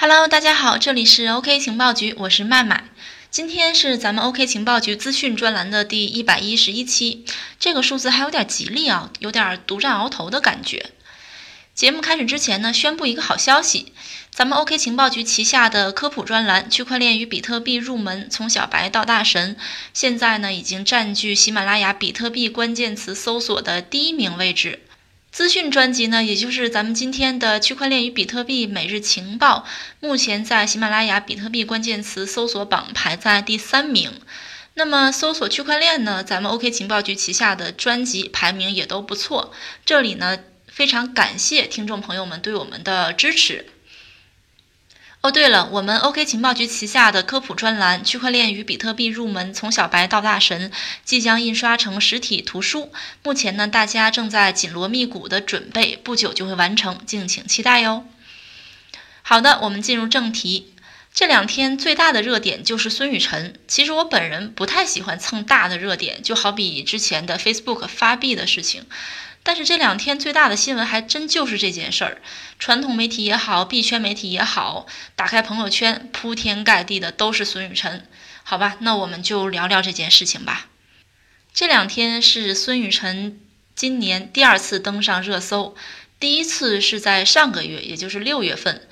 Hello，大家好，这里是 OK 情报局，我是麦麦。今天是咱们 OK 情报局资讯专栏的第一百一十一期，这个数字还有点吉利啊，有点独占鳌头的感觉。节目开始之前呢，宣布一个好消息，咱们 OK 情报局旗下的科普专栏《区块链与比特币入门：从小白到大神》，现在呢已经占据喜马拉雅比特币关键词搜索的第一名位置。资讯专辑呢，也就是咱们今天的区块链与比特币每日情报，目前在喜马拉雅比特币关键词搜索榜排在第三名。那么搜索区块链呢，咱们 OK 情报局旗下的专辑排名也都不错。这里呢，非常感谢听众朋友们对我们的支持。哦，对了，我们 OK 情报局旗下的科普专栏《区块链与比特币入门：从小白到大神》即将印刷成实体图书，目前呢，大家正在紧锣密鼓的准备，不久就会完成，敬请期待哟。好的，我们进入正题。这两天最大的热点就是孙雨晨。其实我本人不太喜欢蹭大的热点，就好比之前的 Facebook 发币的事情。但是这两天最大的新闻还真就是这件事儿，传统媒体也好，币圈媒体也好，打开朋友圈，铺天盖地的都是孙雨晨。好吧，那我们就聊聊这件事情吧。这两天是孙雨晨今年第二次登上热搜，第一次是在上个月，也就是六月份，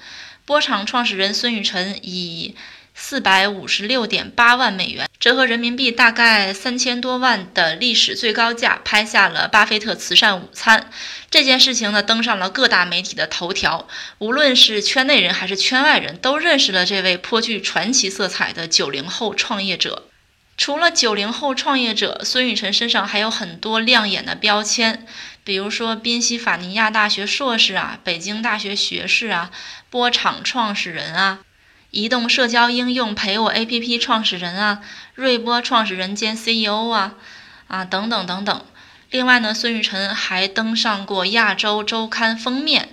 波场创始人孙雨晨以。四百五十六点八万美元，折合人民币大概三千多万的历史最高价，拍下了巴菲特慈善午餐。这件事情呢，登上了各大媒体的头条。无论是圈内人还是圈外人都认识了这位颇具传奇色彩的九零后创业者。除了九零后创业者，孙雨晨身上还有很多亮眼的标签，比如说宾夕法尼亚大学硕士啊，北京大学学士啊，波场创始人啊。移动社交应用陪我 APP 创始人啊，瑞波创始人兼 CEO 啊，啊等等等等。另外呢，孙雨晨还登上过亚洲周刊封面，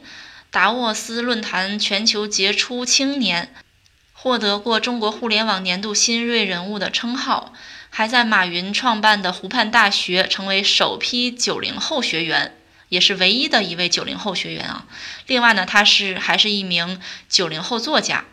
达沃斯论坛全球杰出青年，获得过中国互联网年度新锐人物的称号，还在马云创办的湖畔大学成为首批九零后学员，也是唯一的一位九零后学员啊。另外呢，他是还是一名九零后作家。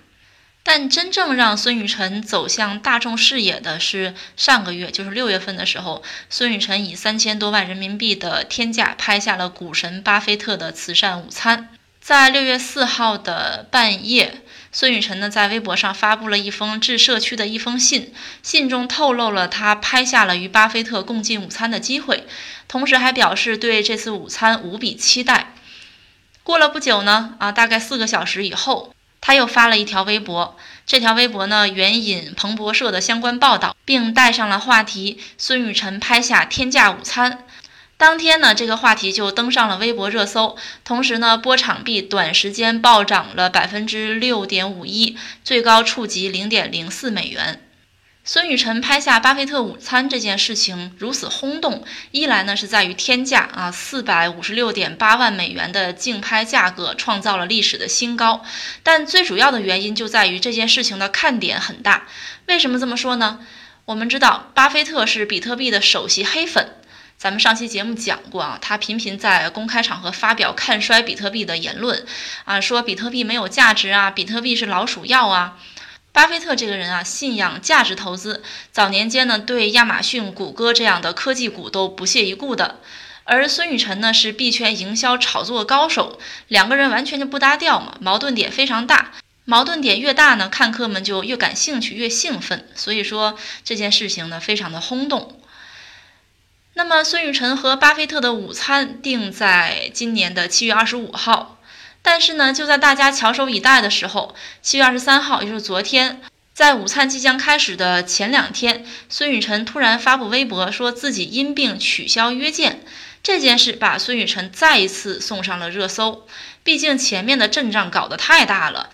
但真正让孙雨晨走向大众视野的是上个月，就是六月份的时候，孙雨晨以三千多万人民币的天价拍下了股神巴菲特的慈善午餐。在六月四号的半夜，孙雨晨呢在微博上发布了一封致社区的一封信，信中透露了他拍下了与巴菲特共进午餐的机会，同时还表示对这次午餐无比期待。过了不久呢，啊，大概四个小时以后。他又发了一条微博，这条微博呢援引彭博社的相关报道，并带上了话题“孙雨晨拍下天价午餐”。当天呢，这个话题就登上了微博热搜，同时呢，波场币短时间暴涨了百分之六点五一，最高触及零点零四美元。孙雨晨拍下巴菲特午餐这件事情如此轰动，一来呢是在于天价啊，四百五十六点八万美元的竞拍价格创造了历史的新高，但最主要的原因就在于这件事情的看点很大。为什么这么说呢？我们知道巴菲特是比特币的首席黑粉，咱们上期节目讲过啊，他频频在公开场合发表看衰比特币的言论，啊，说比特币没有价值啊，比特币是老鼠药啊。巴菲特这个人啊，信仰价值投资。早年间呢，对亚马逊、谷歌这样的科技股都不屑一顾的。而孙雨晨呢，是币圈营销炒作高手，两个人完全就不搭调嘛，矛盾点非常大。矛盾点越大呢，看客们就越感兴趣、越兴奋。所以说这件事情呢，非常的轰动。那么，孙雨晨和巴菲特的午餐定在今年的七月二十五号。但是呢，就在大家翘首以待的时候，七月二十三号，也就是昨天，在午餐即将开始的前两天，孙雨晨突然发布微博，说自己因病取消约见。这件事把孙雨晨再一次送上了热搜。毕竟前面的阵仗搞得太大了，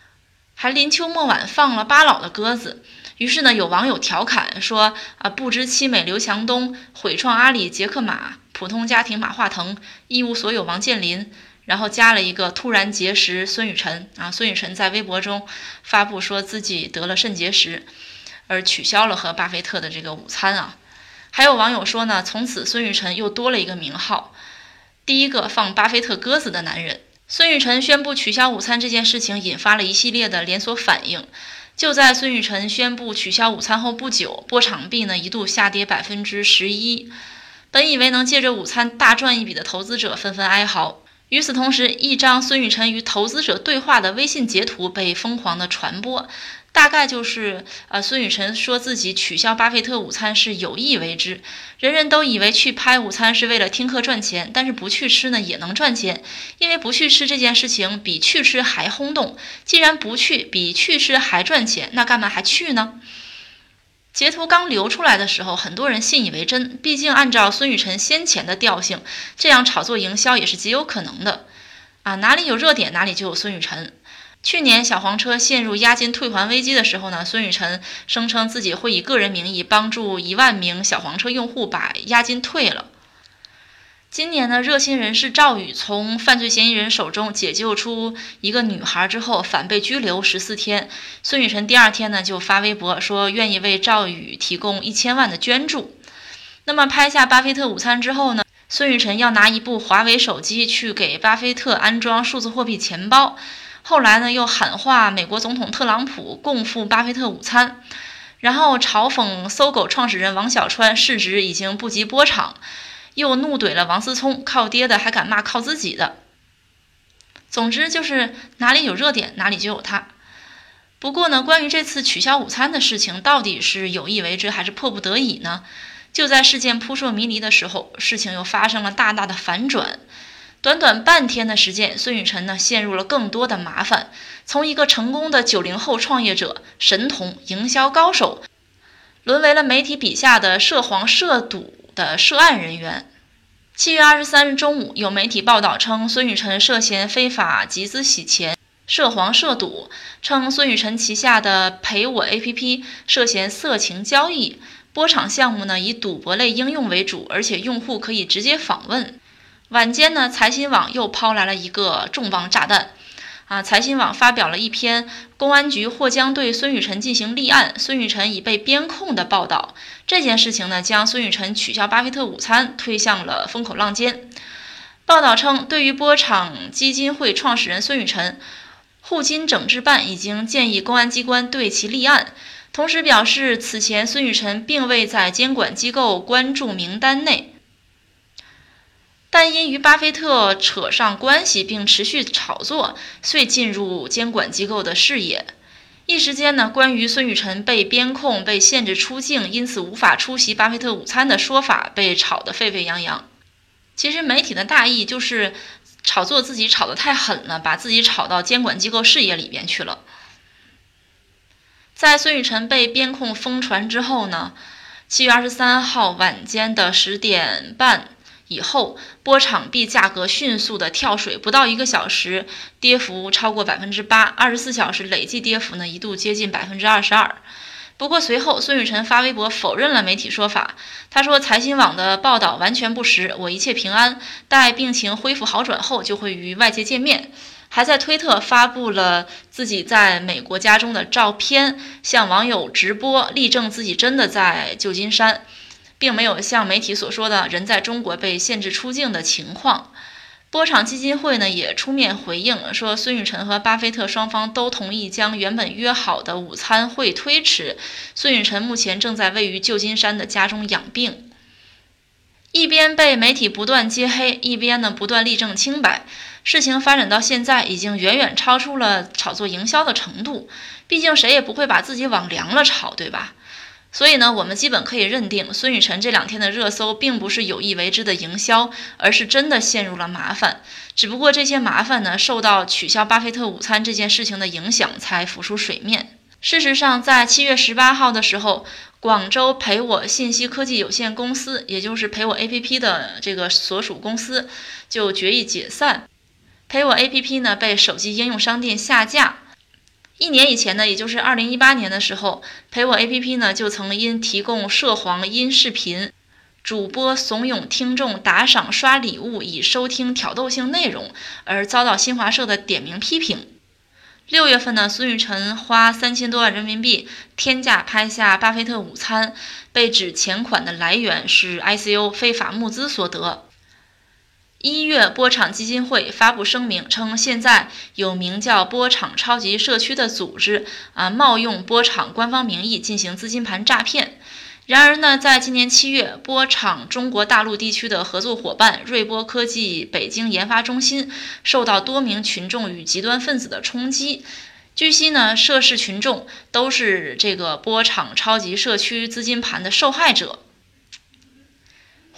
还临秋末晚放了巴老的鸽子。于是呢，有网友调侃说：“啊，不知凄美刘强东，毁创阿里杰克马，普通家庭马化腾，一无所有王健林。”然后加了一个突然结识孙雨晨啊，孙雨晨在微博中发布说自己得了肾结石，而取消了和巴菲特的这个午餐啊。还有网友说呢，从此孙雨晨又多了一个名号，第一个放巴菲特鸽子的男人。孙雨晨宣布取消午餐这件事情，引发了一系列的连锁反应。就在孙雨晨宣布取消午餐后不久，波场币呢一度下跌百分之十一。本以为能借着午餐大赚一笔的投资者纷纷哀嚎。与此同时，一张孙雨晨与投资者对话的微信截图被疯狂的传播。大概就是，呃，孙雨晨说自己取消巴菲特午餐是有意为之，人人都以为去拍午餐是为了听课赚钱，但是不去吃呢也能赚钱，因为不去吃这件事情比去吃还轰动。既然不去比去吃还赚钱，那干嘛还去呢？截图刚流出来的时候，很多人信以为真，毕竟按照孙雨晨先前的调性，这样炒作营销也是极有可能的。啊，哪里有热点，哪里就有孙雨晨。去年小黄车陷入押金退还危机的时候呢，孙雨晨声称自己会以个人名义帮助一万名小黄车用户把押金退了。今年呢，热心人士赵宇从犯罪嫌疑人手中解救出一个女孩之后，反被拘留十四天。孙雨晨第二天呢就发微博说愿意为赵宇提供一千万的捐助。那么拍下巴菲特午餐之后呢，孙雨晨要拿一部华为手机去给巴菲特安装数字货币钱包。后来呢，又喊话美国总统特朗普共赴巴菲特午餐，然后嘲讽搜狗创始人王小川市值已经不及波场，又怒怼了王思聪靠爹的还敢骂靠自己的。总之就是哪里有热点哪里就有他。不过呢，关于这次取消午餐的事情，到底是有意为之还是迫不得已呢？就在事件扑朔迷离的时候，事情又发生了大大的反转。短短半天的时间，孙雨晨呢陷入了更多的麻烦，从一个成功的九零后创业者、神童、营销高手，沦为了媒体笔下的涉黄涉赌的涉案人员。七月二十三日中午，有媒体报道称，孙雨晨涉嫌非法集资洗钱、涉黄涉赌，称孙雨晨旗下的陪我 APP 涉嫌色情交易，波场项目呢以赌博类应用为主，而且用户可以直接访问。晚间呢，财新网又抛来了一个重磅炸弹，啊，财新网发表了一篇公安局或将对孙雨晨进行立案，孙雨晨已被编控的报道。这件事情呢，将孙雨晨取消巴菲特午餐推向了风口浪尖。报道称，对于波场基金会创始人孙雨晨，互金整治办已经建议公安机关对其立案，同时表示，此前孙雨晨并未在监管机构关注名单内。但因与巴菲特扯上关系并持续炒作，遂进入监管机构的视野。一时间呢，关于孙雨晨被边控、被限制出境，因此无法出席巴菲特午餐的说法被炒得沸沸扬扬。其实媒体的大意就是炒作自己炒得太狠了，把自己炒到监管机构视野里边去了。在孙雨晨被边控疯传之后呢，七月二十三号晚间的十点半。以后波场币价格迅速的跳水，不到一个小时，跌幅超过百分之八，二十四小时累计跌幅呢一度接近百分之二十二。不过随后孙雨晨发微博否认了媒体说法，他说财新网的报道完全不实，我一切平安，待病情恢复好转后就会与外界见面。还在推特发布了自己在美国家中的照片，向网友直播，力证自己真的在旧金山。并没有像媒体所说的人在中国被限制出境的情况。波场基金会呢也出面回应说，孙雨晨和巴菲特双方都同意将原本约好的午餐会推迟。孙雨晨目前正在位于旧金山的家中养病。一边被媒体不断揭黑，一边呢不断力证清白。事情发展到现在，已经远远超出了炒作营销的程度。毕竟谁也不会把自己往凉了炒，对吧？所以呢，我们基本可以认定，孙雨晨这两天的热搜并不是有意为之的营销，而是真的陷入了麻烦。只不过这些麻烦呢，受到取消巴菲特午餐这件事情的影响，才浮出水面。事实上，在七月十八号的时候，广州陪我信息科技有限公司，也就是陪我 APP 的这个所属公司，就决议解散。陪我 APP 呢，被手机应用商店下架。一年以前呢，也就是二零一八年的时候，陪我 APP 呢就曾因提供涉黄音视频、主播怂恿听众打赏刷礼物以收听挑逗性内容而遭到新华社的点名批评。六月份呢，孙雨晨花三千多万人民币天价拍下巴菲特午餐，被指钱款的来源是 ICO 非法募资所得。一月，波场基金会发布声明称，现在有名叫“波场超级社区”的组织啊，冒用波场官方名义进行资金盘诈骗。然而呢，在今年七月，波场中国大陆地区的合作伙伴瑞波科技北京研发中心受到多名群众与极端分子的冲击。据悉呢，涉事群众都是这个波场超级社区资金盘的受害者。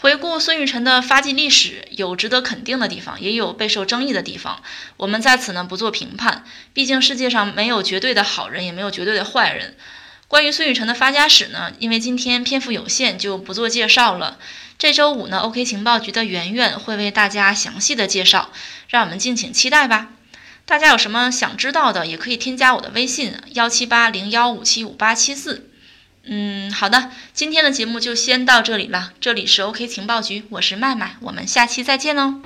回顾孙雨辰的发迹历史，有值得肯定的地方，也有备受争议的地方。我们在此呢不做评判，毕竟世界上没有绝对的好人，也没有绝对的坏人。关于孙雨辰的发家史呢，因为今天篇幅有限，就不做介绍了。这周五呢，OK 情报局的圆圆会为大家详细的介绍，让我们敬请期待吧。大家有什么想知道的，也可以添加我的微信幺七八零幺五七五八七四。嗯，好的，今天的节目就先到这里了。这里是 OK 情报局，我是麦麦，我们下期再见哦。